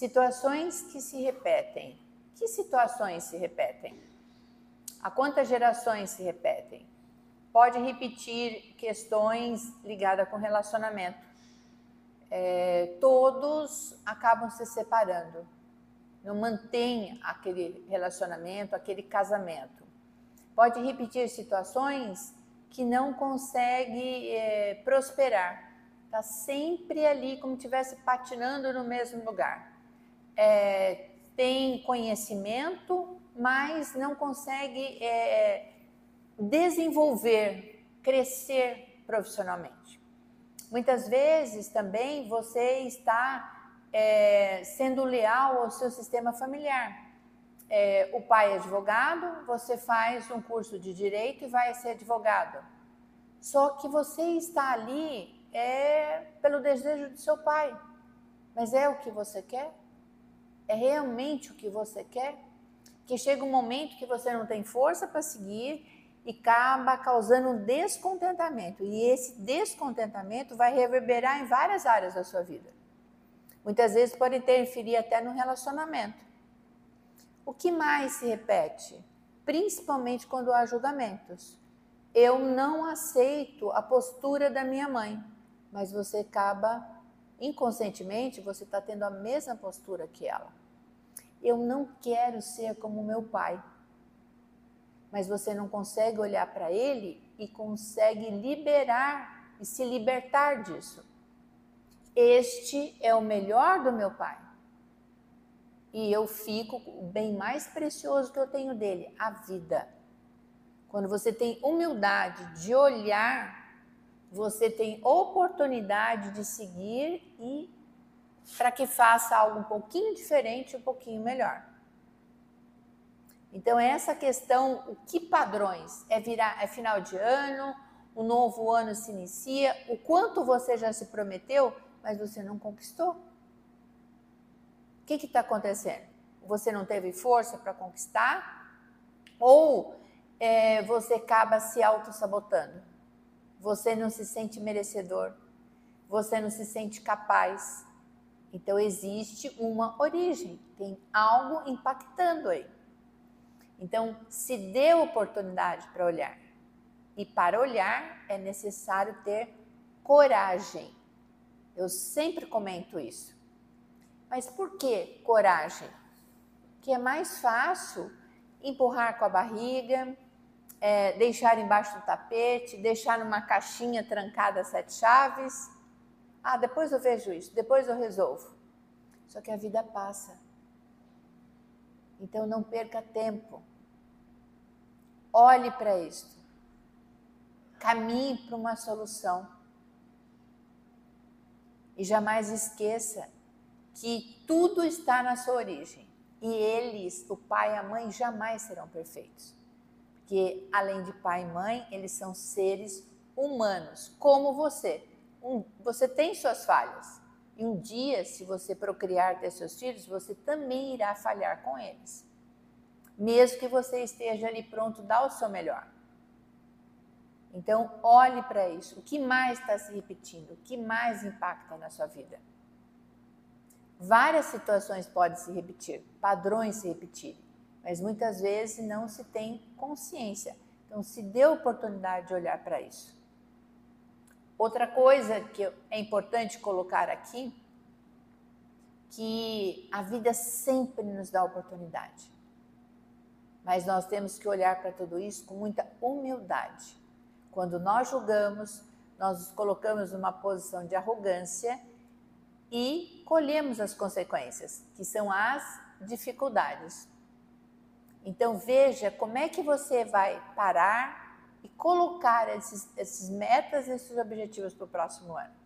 Situações que se repetem. Que situações se repetem? A quantas gerações se repetem? Pode repetir questões ligadas com relacionamento. É, todos acabam se separando, não mantém aquele relacionamento, aquele casamento. Pode repetir situações que não consegue é, prosperar, está sempre ali como estivesse patinando no mesmo lugar. É, tem conhecimento, mas não consegue é, desenvolver, crescer profissionalmente. Muitas vezes também você está é, sendo leal ao seu sistema familiar. É, o pai é advogado, você faz um curso de direito e vai ser advogado. Só que você está ali é pelo desejo do seu pai. Mas é o que você quer? É realmente o que você quer? Que chega um momento que você não tem força para seguir e acaba causando descontentamento. E esse descontentamento vai reverberar em várias áreas da sua vida. Muitas vezes pode interferir até no relacionamento. O que mais se repete? Principalmente quando há julgamentos. Eu não aceito a postura da minha mãe, mas você acaba inconscientemente você está tendo a mesma postura que ela. Eu não quero ser como meu pai. Mas você não consegue olhar para ele e consegue liberar e se libertar disso. Este é o melhor do meu pai. E eu fico o bem mais precioso que eu tenho dele, a vida. Quando você tem humildade de olhar, você tem oportunidade de seguir e para que faça algo um pouquinho diferente, um pouquinho melhor. Então essa questão, o que padrões é virar é final de ano, o novo ano se inicia, o quanto você já se prometeu, mas você não conquistou. O que está acontecendo? Você não teve força para conquistar? Ou é, você acaba se auto-sabotando? Você não se sente merecedor? Você não se sente capaz? Então existe uma origem, tem algo impactando aí. Então se dê oportunidade para olhar. E para olhar é necessário ter coragem. Eu sempre comento isso. Mas por que coragem? Que é mais fácil empurrar com a barriga, é, deixar embaixo do tapete, deixar numa caixinha trancada sete chaves ah, depois eu vejo isso, depois eu resolvo. Só que a vida passa. Então não perca tempo. Olhe para isto. Caminhe para uma solução. E jamais esqueça que tudo está na sua origem. E eles, o pai e a mãe, jamais serão perfeitos. Porque além de pai e mãe, eles são seres humanos, como você um, você tem suas falhas. E um dia, se você procriar ter seus filhos, você também irá falhar com eles. Mesmo que você esteja ali pronto, dá o seu melhor. Então, olhe para isso. O que mais está se repetindo? O que mais impacta na sua vida? Várias situações podem se repetir, padrões se repetirem, mas muitas vezes não se tem consciência. Então, se dê oportunidade de olhar para isso. Outra coisa que é importante colocar aqui, que a vida sempre nos dá oportunidade. Mas nós temos que olhar para tudo isso com muita humildade. Quando nós julgamos, nós nos colocamos numa posição de arrogância e colhemos as consequências, que são as dificuldades. Então veja como é que você vai parar e colocar esses, esses metas e esses objetivos para o próximo ano.